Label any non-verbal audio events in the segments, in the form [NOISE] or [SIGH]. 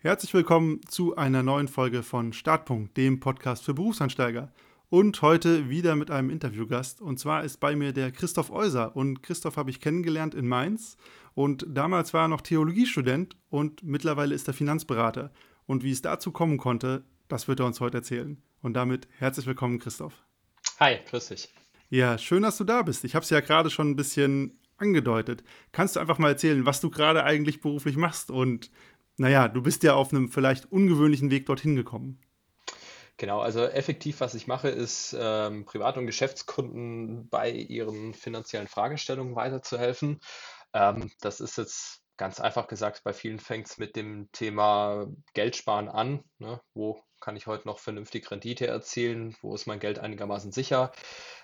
Herzlich willkommen zu einer neuen Folge von Startpunkt, dem Podcast für Berufsansteiger. Und heute wieder mit einem Interviewgast. Und zwar ist bei mir der Christoph Euser. Und Christoph habe ich kennengelernt in Mainz. Und damals war er noch Theologiestudent und mittlerweile ist er Finanzberater. Und wie es dazu kommen konnte, das wird er uns heute erzählen. Und damit herzlich willkommen, Christoph. Hi, grüß dich. Ja, schön, dass du da bist. Ich habe es ja gerade schon ein bisschen angedeutet. Kannst du einfach mal erzählen, was du gerade eigentlich beruflich machst und naja, du bist ja auf einem vielleicht ungewöhnlichen Weg dorthin gekommen. Genau, also effektiv, was ich mache, ist ähm, Privat- und Geschäftskunden bei ihren finanziellen Fragestellungen weiterzuhelfen. Ähm, das ist jetzt ganz einfach gesagt, bei vielen fängt es mit dem Thema Geldsparen an. Ne? Wo kann ich heute noch vernünftig Rendite erzielen? Wo ist mein Geld einigermaßen sicher?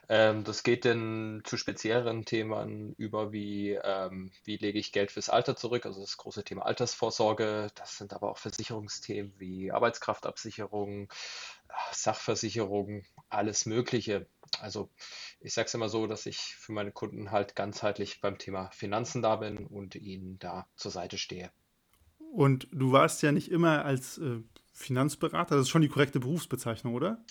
Ähm, das geht dann zu spezielleren Themen über, wie, ähm, wie lege ich Geld fürs Alter zurück, also das große Thema Altersvorsorge. Das sind aber auch Versicherungsthemen wie Arbeitskraftabsicherung, Sachversicherung, alles Mögliche. Also ich sage es immer so, dass ich für meine Kunden halt ganzheitlich beim Thema Finanzen da bin und ihnen da zur Seite stehe. Und du warst ja nicht immer als äh, Finanzberater, das ist schon die korrekte Berufsbezeichnung, oder?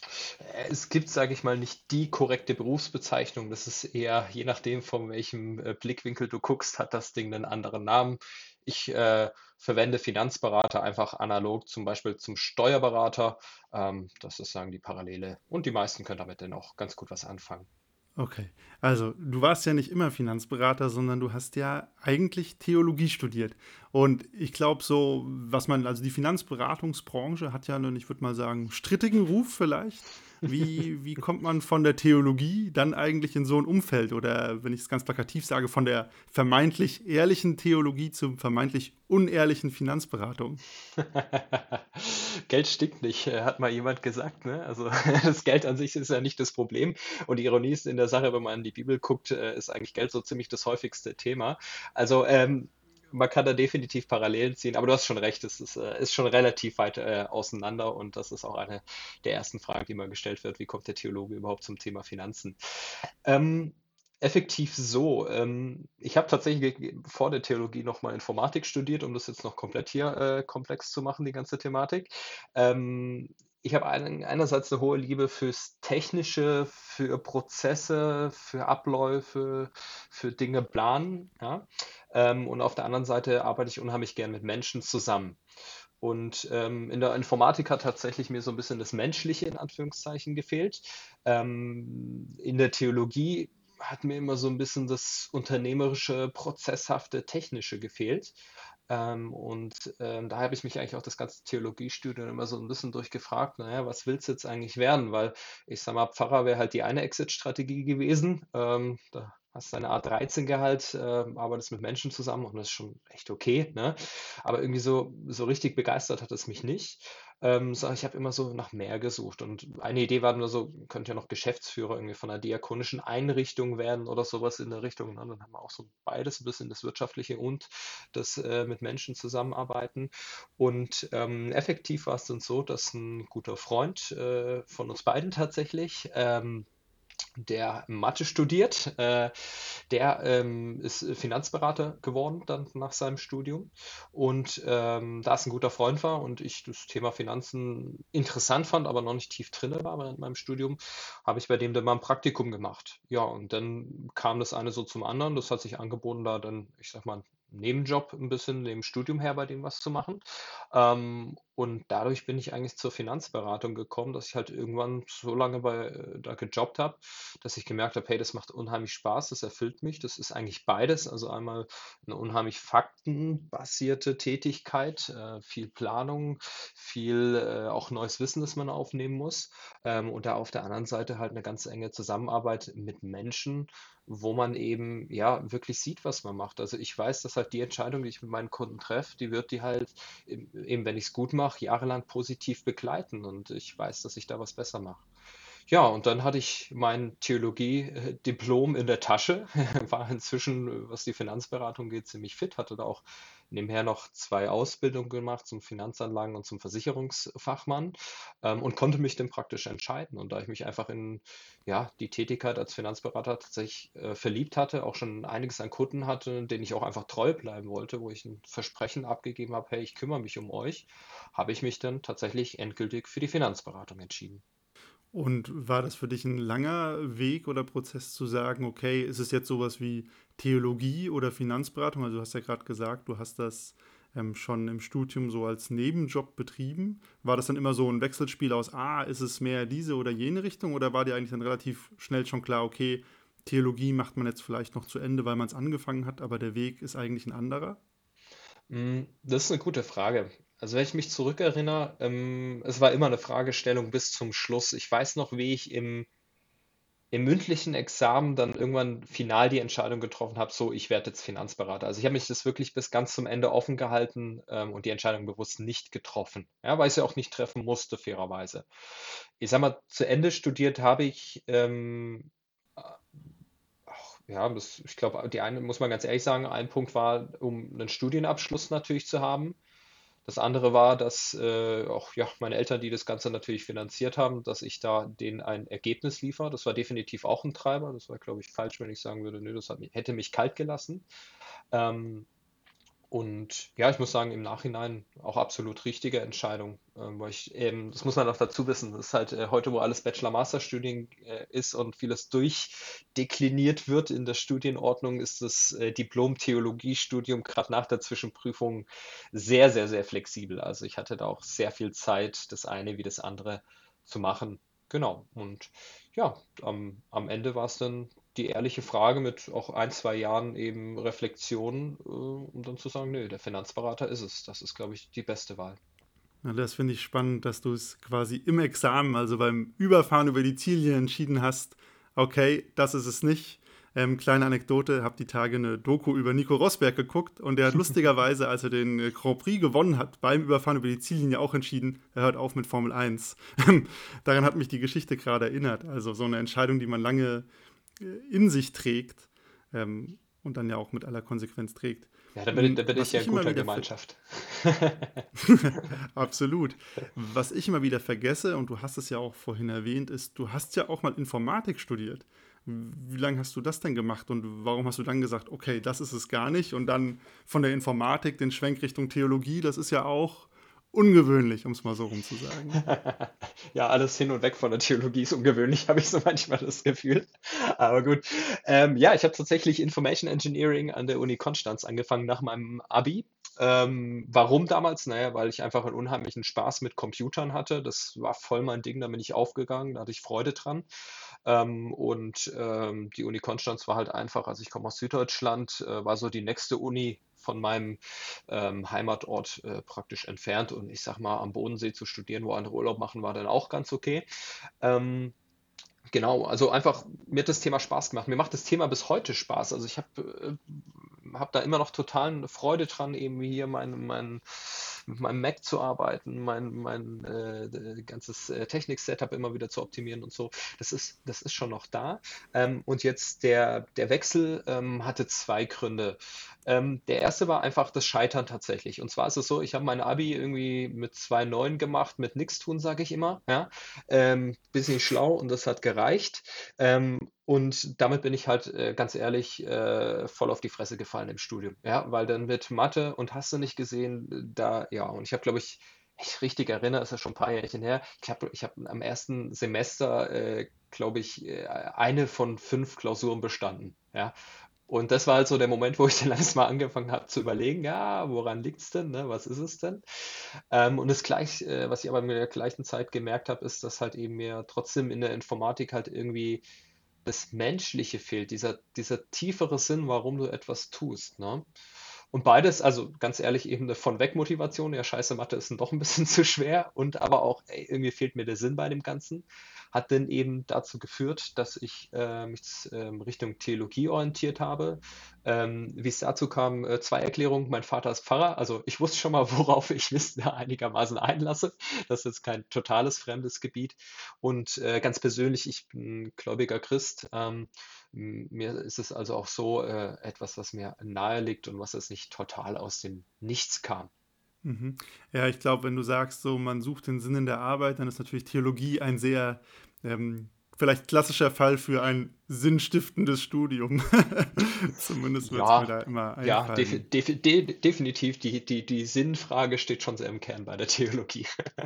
Es gibt, sage ich mal, nicht die korrekte Berufsbezeichnung. Das ist eher, je nachdem, von welchem äh, Blickwinkel du guckst, hat das Ding einen anderen Namen. Ich äh, verwende Finanzberater einfach analog zum Beispiel zum Steuerberater. Ähm, das ist sagen die Parallele. Und die meisten können damit dann auch ganz gut was anfangen. Okay, also du warst ja nicht immer Finanzberater, sondern du hast ja eigentlich Theologie studiert. Und ich glaube so, was man, also die Finanzberatungsbranche hat ja einen, ich würde mal sagen, strittigen Ruf vielleicht. Wie, wie kommt man von der Theologie dann eigentlich in so ein Umfeld? Oder wenn ich es ganz plakativ sage, von der vermeintlich ehrlichen Theologie zur vermeintlich unehrlichen Finanzberatung? [LAUGHS] Geld stinkt nicht, hat mal jemand gesagt. Ne? Also [LAUGHS] das Geld an sich ist ja nicht das Problem. Und die Ironie ist in der Sache, wenn man in die Bibel guckt, äh, ist eigentlich Geld so ziemlich das häufigste Thema. Also ähm, man kann da definitiv Parallelen ziehen, aber du hast schon recht, es ist, äh, ist schon relativ weit äh, auseinander und das ist auch eine der ersten Fragen, die mal gestellt wird, wie kommt der Theologe überhaupt zum Thema Finanzen? Ähm, effektiv so, ähm, ich habe tatsächlich vor der Theologie nochmal Informatik studiert, um das jetzt noch komplett hier äh, komplex zu machen, die ganze Thematik. Ähm, ich habe ein, einerseits eine hohe Liebe fürs Technische, für Prozesse, für Abläufe, für Dinge planen. Ja? Ähm, und auf der anderen Seite arbeite ich unheimlich gern mit Menschen zusammen. Und ähm, in der Informatik hat tatsächlich mir so ein bisschen das Menschliche in Anführungszeichen gefehlt. Ähm, in der Theologie hat mir immer so ein bisschen das unternehmerische, prozesshafte, technische gefehlt. Ähm, und ähm, da habe ich mich eigentlich auch das ganze Theologiestudium immer so ein bisschen durchgefragt, naja, was willst du jetzt eigentlich werden? Weil ich sage mal, Pfarrer wäre halt die eine Exit-Strategie gewesen. Ähm, da hast deine Art 13 Gehalt, äh, arbeitest mit Menschen zusammen und das ist schon echt okay, ne? Aber irgendwie so, so richtig begeistert hat es mich nicht. Ähm, so, ich habe immer so nach mehr gesucht und eine Idee war nur so, könnte ja noch Geschäftsführer irgendwie von einer diakonischen Einrichtung werden oder sowas in der Richtung. Und dann haben wir auch so beides, ein bisschen das Wirtschaftliche und das äh, mit Menschen zusammenarbeiten. Und ähm, effektiv war es dann so, dass ein guter Freund äh, von uns beiden tatsächlich ähm, der Mathe studiert. Äh, der ähm, ist Finanzberater geworden dann nach seinem Studium. Und ähm, da es ein guter Freund war und ich das Thema Finanzen interessant fand, aber noch nicht tief drin war während meinem Studium, habe ich bei dem dann mal ein Praktikum gemacht. Ja, und dann kam das eine so zum anderen. Das hat sich angeboten, da dann, ich sag mal, Nebenjob ein bisschen neben Studium her bei dem was zu machen. Ähm, und dadurch bin ich eigentlich zur Finanzberatung gekommen, dass ich halt irgendwann so lange bei, äh, da gejobbt habe, dass ich gemerkt habe, hey, das macht unheimlich Spaß, das erfüllt mich. Das ist eigentlich beides. Also einmal eine unheimlich faktenbasierte Tätigkeit, äh, viel Planung, viel äh, auch neues Wissen, das man aufnehmen muss. Ähm, und da auf der anderen Seite halt eine ganz enge Zusammenarbeit mit Menschen, wo man eben ja wirklich sieht, was man macht. Also ich weiß, dass halt die Entscheidung, die ich mit meinen Kunden treffe, die wird die halt eben, wenn ich es gut mache, jahrelang positiv begleiten und ich weiß, dass ich da was besser mache. Ja, und dann hatte ich mein Theologie-Diplom in der Tasche, [LAUGHS] war inzwischen, was die Finanzberatung geht, ziemlich fit, hatte da auch nebenher noch zwei Ausbildungen gemacht zum Finanzanlagen und zum Versicherungsfachmann ähm, und konnte mich dann praktisch entscheiden. Und da ich mich einfach in ja, die Tätigkeit als Finanzberater tatsächlich äh, verliebt hatte, auch schon einiges an Kunden hatte, denen ich auch einfach treu bleiben wollte, wo ich ein Versprechen abgegeben habe, hey, ich kümmere mich um euch, habe ich mich dann tatsächlich endgültig für die Finanzberatung entschieden. Und war das für dich ein langer Weg oder Prozess zu sagen, okay, ist es jetzt sowas wie Theologie oder Finanzberatung? Also du hast ja gerade gesagt, du hast das ähm, schon im Studium so als Nebenjob betrieben. War das dann immer so ein Wechselspiel aus, ah, ist es mehr diese oder jene Richtung? Oder war dir eigentlich dann relativ schnell schon klar, okay, Theologie macht man jetzt vielleicht noch zu Ende, weil man es angefangen hat, aber der Weg ist eigentlich ein anderer? Mm, das ist eine gute Frage. Also wenn ich mich zurückerinnere, ähm, es war immer eine Fragestellung bis zum Schluss. Ich weiß noch, wie ich im, im mündlichen Examen dann irgendwann final die Entscheidung getroffen habe, so, ich werde jetzt Finanzberater. Also ich habe mich das wirklich bis ganz zum Ende offen gehalten ähm, und die Entscheidung bewusst nicht getroffen. Ja, weil ich sie auch nicht treffen musste, fairerweise. Ich sag mal, zu Ende studiert habe ich ähm, ja, das, ich glaube, die eine, muss man ganz ehrlich sagen, ein Punkt war, um einen Studienabschluss natürlich zu haben. Das andere war, dass äh, auch ja, meine Eltern, die das Ganze natürlich finanziert haben, dass ich da denen ein Ergebnis liefere. Das war definitiv auch ein Treiber. Das war, glaube ich, falsch, wenn ich sagen würde, nö, das hat, hätte mich kalt gelassen. Ähm, und ja, ich muss sagen, im Nachhinein auch absolut richtige Entscheidung, ähm, weil ich eben, das muss man auch dazu wissen, das ist halt äh, heute, wo alles Bachelor-Master-Studien äh, ist und vieles durchdekliniert wird in der Studienordnung, ist das äh, Diplom-Theologie-Studium gerade nach der Zwischenprüfung sehr, sehr, sehr flexibel. Also ich hatte da auch sehr viel Zeit, das eine wie das andere zu machen. Genau. Und ja, am, am Ende war es dann die ehrliche Frage mit auch ein, zwei Jahren eben Reflexion, äh, um dann zu sagen, nö, der Finanzberater ist es. Das ist, glaube ich, die beste Wahl. Ja, das finde ich spannend, dass du es quasi im Examen, also beim Überfahren über die Ziele entschieden hast, okay, das ist es nicht. Ähm, kleine Anekdote, habe die Tage eine Doku über Nico Rosberg geguckt und der hat [LAUGHS] lustigerweise, als er den äh, Grand Prix gewonnen hat, beim Überfahren über die Ziellinie auch entschieden, er hört auf mit Formel 1. [LAUGHS] Daran hat mich die Geschichte gerade erinnert. Also so eine Entscheidung, die man lange in sich trägt ähm, und dann ja auch mit aller Konsequenz trägt. Ja, da bin, da bin ich ja in guter Gemeinschaft. [LAUGHS] Absolut. Was ich immer wieder vergesse, und du hast es ja auch vorhin erwähnt, ist, du hast ja auch mal Informatik studiert. Wie lange hast du das denn gemacht und warum hast du dann gesagt, okay, das ist es gar nicht und dann von der Informatik den Schwenk Richtung Theologie, das ist ja auch ungewöhnlich, um es mal so rum zu sagen. [LAUGHS] ja, alles hin und weg von der Theologie ist ungewöhnlich, [LAUGHS] habe ich so manchmal das Gefühl. Aber gut. Ähm, ja, ich habe tatsächlich Information Engineering an der Uni Konstanz angefangen nach meinem Abi. Ähm, warum damals? Naja, weil ich einfach einen unheimlichen Spaß mit Computern hatte. Das war voll mein Ding, da bin ich aufgegangen, da hatte ich Freude dran. Ähm, und ähm, die Uni Konstanz war halt einfach, also ich komme aus Süddeutschland, äh, war so die nächste Uni von meinem ähm, Heimatort äh, praktisch entfernt. Und ich sag mal, am Bodensee zu studieren, wo andere Urlaub machen, war dann auch ganz okay. Ähm, Genau, also einfach, mir hat das Thema Spaß gemacht. Mir macht das Thema bis heute Spaß. Also ich habe äh, hab da immer noch total Freude dran, eben hier mein, mein, mit meinem Mac zu arbeiten, mein, mein äh, ganzes äh, Technik-Setup immer wieder zu optimieren und so. Das ist, das ist schon noch da. Ähm, und jetzt der, der Wechsel ähm, hatte zwei Gründe. Ähm, der erste war einfach das Scheitern tatsächlich. Und zwar ist es so, ich habe mein Abi irgendwie mit 2,9 gemacht, mit nichts tun, sage ich immer. Ja? Ähm, bisschen schlau und das hat gereicht. Und damit bin ich halt äh, ganz ehrlich äh, voll auf die Fresse gefallen im Studium. Ja, weil dann wird Mathe und hast du nicht gesehen, da, ja, und ich habe, glaube ich, ich richtig erinnere, ist ja schon ein paar Jährchen her. Ich habe ich hab am ersten Semester, äh, glaube ich, äh, eine von fünf Klausuren bestanden. Ja, und das war halt so der Moment, wo ich dann [LAUGHS] erstmal angefangen habe zu überlegen, ja, woran liegt es denn, ne? was ist es denn? Ähm, und das gleich, äh, was ich aber in der gleichen Zeit gemerkt habe, ist, dass halt eben mir trotzdem in der Informatik halt irgendwie das Menschliche fehlt, dieser, dieser tiefere Sinn, warum du etwas tust. Ne? Und beides, also ganz ehrlich, eben eine von weg Motivation, ja, scheiße, Mathe ist doch ein bisschen [LAUGHS] zu schwer und aber auch, ey, irgendwie fehlt mir der Sinn bei dem Ganzen hat dann eben dazu geführt, dass ich äh, mich ähm, Richtung Theologie orientiert habe. Ähm, wie es dazu kam, äh, zwei Erklärungen. Mein Vater ist Pfarrer, also ich wusste schon mal, [LAUGHS] worauf ich Wissen einigermaßen einlasse. Das ist kein totales fremdes Gebiet. Und äh, ganz persönlich, ich bin gläubiger Christ. Ähm, mir ist es also auch so äh, etwas, was mir nahe liegt und was jetzt nicht total aus dem Nichts kam. Mhm. Ja, ich glaube, wenn du sagst, so man sucht den Sinn in der Arbeit, dann ist natürlich Theologie ein sehr ähm, vielleicht klassischer Fall für ein sinnstiftendes Studium. [LAUGHS] Zumindest wird es Ja, mir da immer ja, defi einfallen. defi de definitiv. Die, die, die Sinnfrage steht schon sehr im Kern bei der Theologie. [LAUGHS]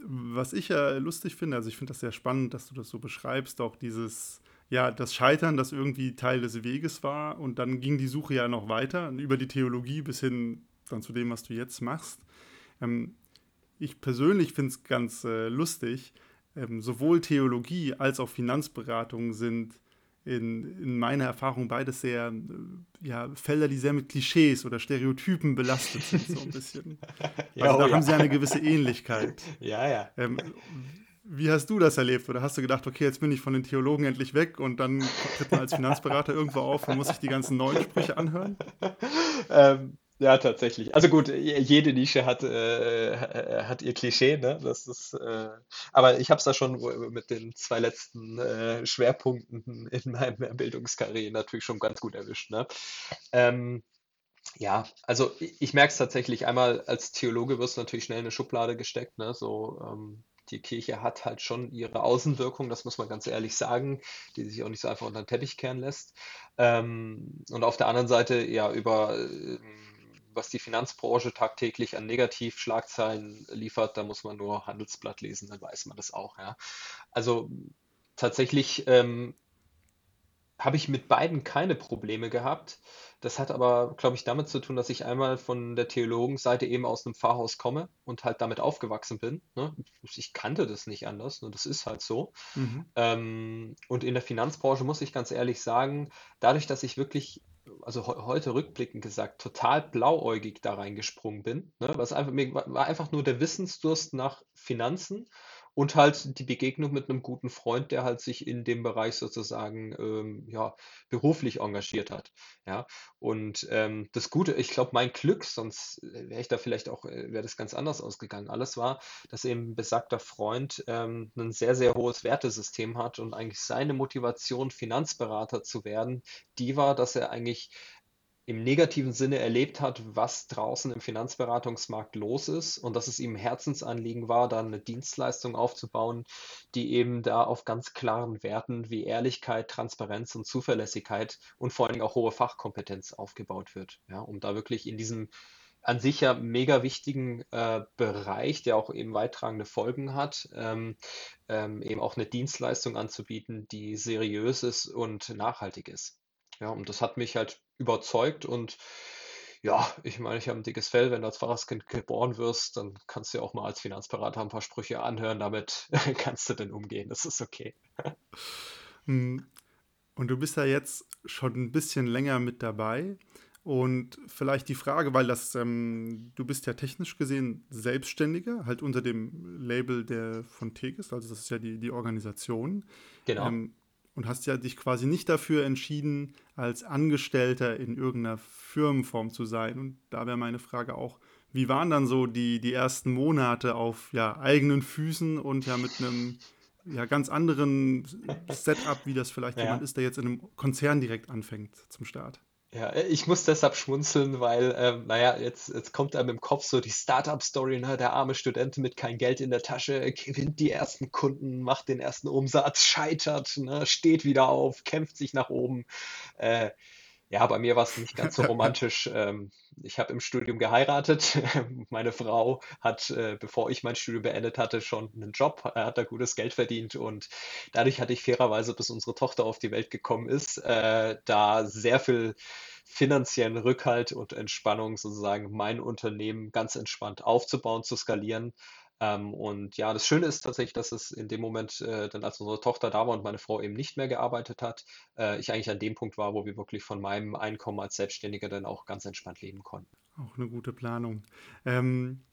Was ich ja lustig finde, also ich finde das sehr spannend, dass du das so beschreibst, auch dieses, ja, das Scheitern, das irgendwie Teil des Weges war und dann ging die Suche ja noch weiter über die Theologie bis hin dann zu dem, was du jetzt machst. Ähm, ich persönlich finde es ganz äh, lustig, ähm, sowohl Theologie als auch Finanzberatung sind in, in meiner Erfahrung beides sehr, äh, ja, Felder, die sehr mit Klischees oder Stereotypen belastet sind, so ein bisschen. [LAUGHS] Ja, Also oh da haben ja. sie eine gewisse Ähnlichkeit. [LAUGHS] Ja, ja. Ähm, wie hast du das erlebt? Oder hast du gedacht, okay, jetzt bin ich von den Theologen endlich weg und dann tritt man als Finanzberater irgendwo auf und muss sich die ganzen neuen Sprüche anhören? [LAUGHS] Ähm, ja, tatsächlich. Also gut, jede Nische hat, äh, hat ihr Klischee, ne? Das ist, äh, aber ich habe es da schon mit den zwei letzten äh, Schwerpunkten in meiner Bildungskarriere natürlich schon ganz gut erwischt, ne? Ähm, ja, also ich, ich merke es tatsächlich. Einmal als Theologe wirst du natürlich schnell in eine Schublade gesteckt, ne? So, ähm, die Kirche hat halt schon ihre Außenwirkung, das muss man ganz ehrlich sagen, die sich auch nicht so einfach unter den Teppich kehren lässt. Ähm, und auf der anderen Seite, ja, über ähm, was die Finanzbranche tagtäglich an Negativschlagzeilen liefert, da muss man nur Handelsblatt lesen, dann weiß man das auch, ja. Also tatsächlich ähm, habe ich mit beiden keine Probleme gehabt. Das hat aber, glaube ich, damit zu tun, dass ich einmal von der Theologenseite eben aus einem Pfarrhaus komme und halt damit aufgewachsen bin. Ne? Ich kannte das nicht anders, ne? Das ist halt so. Mhm. Ähm, und in der Finanzbranche muss ich ganz ehrlich sagen, dadurch, dass ich wirklich, also he heute rückblickend gesagt, total blauäugig da reingesprungen bin, ne? Was einfach, mir war war einfach nur der Wissensdurst nach Finanzen und halt die Begegnung mit einem guten Freund, der halt sich in dem Bereich sozusagen ähm, ja, beruflich engagiert hat. Ja, und ähm, das Gute, ich glaube, mein Glück, sonst wäre ich da vielleicht auch, äh, wäre das ganz anders ausgegangen. Alles war, dass eben besagter Freund ähm, ein sehr, sehr hohes Wertesystem hat und eigentlich seine Motivation, Finanzberater zu werden, die war, dass er eigentlich im negativen Sinne erlebt hat, was draußen im Finanzberatungsmarkt los ist und dass es ihm Herzensanliegen war, da eine Dienstleistung aufzubauen, die eben da auf ganz klaren Werten wie Ehrlichkeit, Transparenz und Zuverlässigkeit und vor allen Dingen auch hohe Fachkompetenz aufgebaut wird. Ja, um da wirklich in diesem an sich ja mega wichtigen äh, Bereich, der auch eben weittragende Folgen hat, ähm, ähm, eben auch eine Dienstleistung anzubieten, die seriös ist und nachhaltig ist. Ja, und das hat mich halt überzeugt und ja, ich meine, ich habe ein dickes Fell. Wenn du als Pfarrerskind geboren wirst, dann kannst du ja auch mal als Finanzberater ein paar Sprüche anhören. Damit [LAUGHS] kannst du dann umgehen. Das ist okay. Hm, Und du bist ja jetzt schon ein bisschen länger mit dabei. Und vielleicht die Frage, weil das, ähm, du bist ja technisch gesehen Selbstständiger, halt unter dem Label der von Tegis, also das ist ja die, die Organisation. Genau. Ähm, und hast ja dich quasi nicht dafür entschieden, als Angestellter in irgendeiner Firmenform zu sein. Und da wäre meine Frage auch, wie waren dann so die, die ersten Monate auf ja, eigenen Füßen und ja mit einem ja, ganz anderen Setup, wie das vielleicht jemand Ja. ist, der jetzt in einem Konzern direkt anfängt zum Start? Ja, äh, ich muss deshalb schmunzeln, weil, ähm, naja, jetzt, jetzt kommt einem im Kopf so die Startup-Story, ne? Der arme Student mit kein Geld in der Tasche, gewinnt die ersten Kunden, macht den ersten Umsatz, scheitert, ne? Steht wieder auf, kämpft sich nach oben. Äh, ja, bei mir war es nicht ganz so [LAUGHS] romantisch. Ähm, ich habe im Studium geheiratet. [LAUGHS] Meine Frau hat, äh, bevor ich mein Studium beendet hatte, schon einen Job, äh, hat da gutes Geld verdient und dadurch hatte ich fairerweise, bis unsere Tochter auf die Welt gekommen ist, äh, da sehr viel finanziellen Rückhalt und Entspannung, sozusagen mein Unternehmen ganz entspannt aufzubauen, zu skalieren. Ähm, und ja, das Schöne ist tatsächlich, dass es in dem Moment, äh, dann als unsere Tochter da war und meine Frau eben nicht mehr gearbeitet hat, äh, ich eigentlich an dem Punkt war, wo wir wirklich von meinem Einkommen als Selbstständiger dann auch ganz entspannt leben konnten. Auch eine gute Planung. Ähm,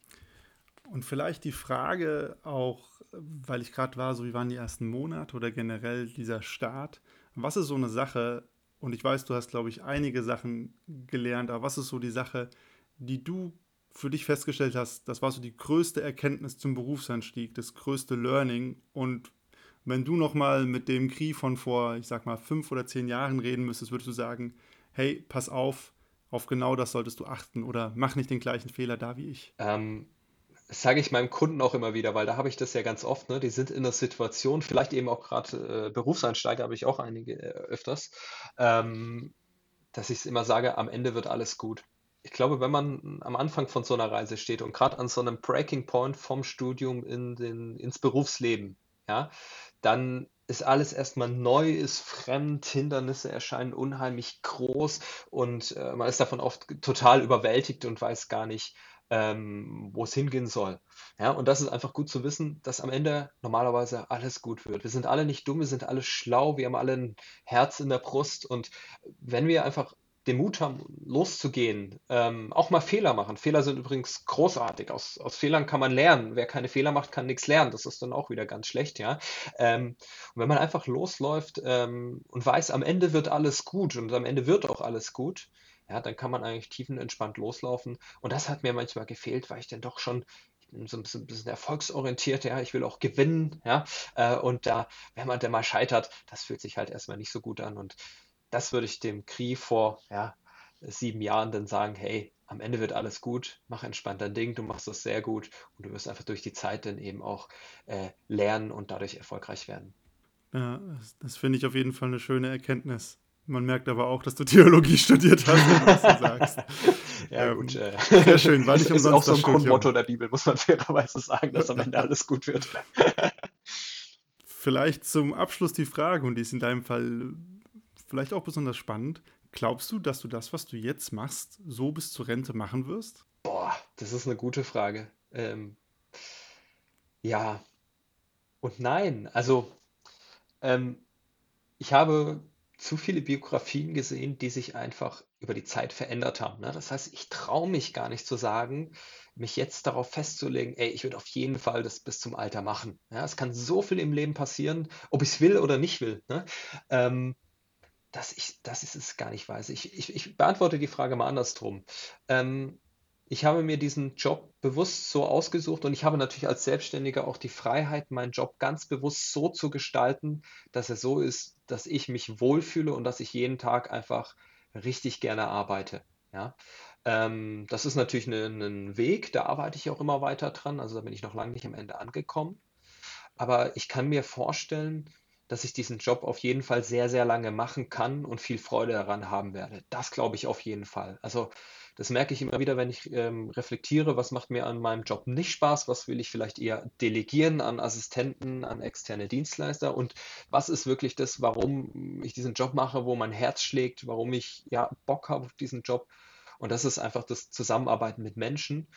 Und vielleicht die Frage auch, weil ich gerade war, so wie waren die ersten Monate oder generell dieser Start, was ist so eine Sache, und ich weiß, du hast, glaube ich, einige Sachen gelernt, aber was ist so die Sache, die du für dich festgestellt hast, das war so die größte Erkenntnis zum Berufsanstieg, das größte Learning und wenn du nochmal mit dem Kri von vor, ich sag mal, fünf oder zehn Jahren reden müsstest, würdest du sagen, hey, pass auf, auf genau das solltest du achten oder mach nicht den gleichen Fehler da wie ich. Ähm, sage ich meinem Kunden auch immer wieder, weil da habe ich das ja ganz oft, ne? Die sind in der Situation, vielleicht eben auch gerade äh, Berufseinsteiger, habe ich auch einige äh, öfters, ähm, dass ich es immer sage, am Ende wird alles gut. Ich glaube, wenn man am Anfang von so einer Reise steht und gerade an so einem Breaking Point vom Studium in den, ins Berufsleben, ja, dann ist alles erstmal neu, ist fremd, Hindernisse erscheinen unheimlich groß und äh, man ist davon oft total überwältigt und weiß gar nicht, ähm, wo es hingehen soll. Ja, und das ist einfach gut zu wissen, dass am Ende normalerweise alles gut wird. Wir sind alle nicht dumm, wir sind alle schlau, wir haben alle ein Herz in der Brust und wenn wir einfach den Mut haben, loszugehen, ähm, auch mal Fehler machen. Fehler sind übrigens großartig. Aus, aus Fehlern kann man lernen. Wer keine Fehler macht, kann nichts lernen. Das ist dann auch wieder ganz schlecht, ja. Ähm, und wenn man einfach losläuft ähm, und weiß, am Ende wird alles gut und am Ende wird auch alles gut, ja, dann kann man eigentlich tiefenentspannt loslaufen. Und das hat mir manchmal gefehlt, weil ich dann doch schon so ein bisschen, ein bisschen erfolgsorientiert, ja, ich will auch gewinnen, ja, äh, und da, wenn man dann mal scheitert, das fühlt sich halt erstmal nicht so gut an und das würde ich dem Kri vor ja, sieben Jahren dann sagen, hey, am Ende wird alles gut, mach entspannt dein Ding, du machst das sehr gut und du wirst einfach durch die Zeit dann eben auch äh, lernen und dadurch erfolgreich werden. Ja, das, das finde ich auf jeden Fall eine schöne Erkenntnis. Man merkt aber auch, dass du Theologie [LAUGHS] studiert hast, was du sagst. [LAUGHS] ja, ähm, gut. Äh, sehr schön, weil ich [LAUGHS] umsonst ist auch so ein Grundmotto der Bibel, muss man fairerweise sagen, dass am Ende alles gut wird. Vielleicht zum Abschluss die Frage, und die ist in deinem Fall vielleicht auch besonders spannend. Glaubst du, dass du das, was du jetzt machst, so bis zur Rente machen wirst? Boah, das ist eine gute Frage. Ähm, ja und nein. Also, ähm, ich habe zu viele Biografien gesehen, die sich einfach über die Zeit verändert haben. Ne? Das heißt, ich traue mich gar nicht zu sagen, mich jetzt darauf festzulegen, ey, ich würde auf jeden Fall das bis zum Alter machen. Ja, es kann so viel im Leben passieren, ob ich es will oder nicht will. Ne? Ähm, dass ich, dass ich es gar nicht weiß. Ich, ich, ich beantworte die Frage mal andersrum. Ähm, ich habe mir diesen Job bewusst so ausgesucht und ich habe natürlich als Selbstständiger auch die Freiheit, meinen Job ganz bewusst so zu gestalten, dass er so ist, dass ich mich wohlfühle und dass ich jeden Tag einfach richtig gerne arbeite. Ja? Ähm, das ist natürlich ein ne Weg, da arbeite ich auch immer weiter dran, also da bin ich noch lange nicht am Ende angekommen. Aber ich kann mir vorstellen, dass ich diesen Job auf jeden Fall sehr, sehr lange machen kann und viel Freude daran haben werde. Das glaube ich auf jeden Fall. Also das merke ich immer wieder, wenn ich ähm, reflektiere, was macht mir an meinem Job nicht Spaß, was will ich vielleicht eher delegieren an Assistenten, an externe Dienstleister und was ist wirklich das, warum ich diesen Job mache, wo mein Herz schlägt, warum ich ja Bock habe auf diesen Job. Und das ist einfach das Zusammenarbeiten mit Menschen.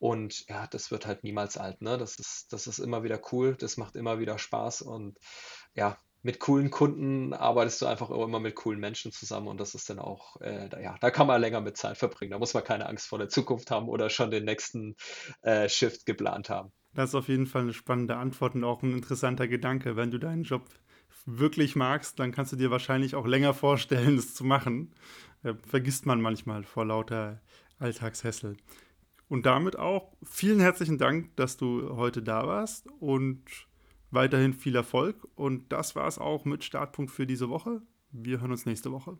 Und ja, das wird halt niemals alt, ne? Das ist, das ist immer wieder cool, das macht immer wieder Spaß und ja, mit coolen Kunden arbeitest du einfach immer mit coolen Menschen zusammen und das ist dann auch, äh, da, ja, da kann man länger mit Zeit verbringen. Da muss man keine Angst vor der Zukunft haben oder schon den nächsten äh, Shift geplant haben. Das ist auf jeden Fall eine spannende Antwort und auch ein interessanter Gedanke. Wenn du deinen Job wirklich magst, dann kannst du dir wahrscheinlich auch länger vorstellen, das zu machen. Äh, vergisst man manchmal vor lauter Alltagshässel. Und damit auch vielen herzlichen Dank, dass du heute da warst und weiterhin viel Erfolg. Und das war es auch mit Startpunkt für diese Woche. Wir hören uns nächste Woche.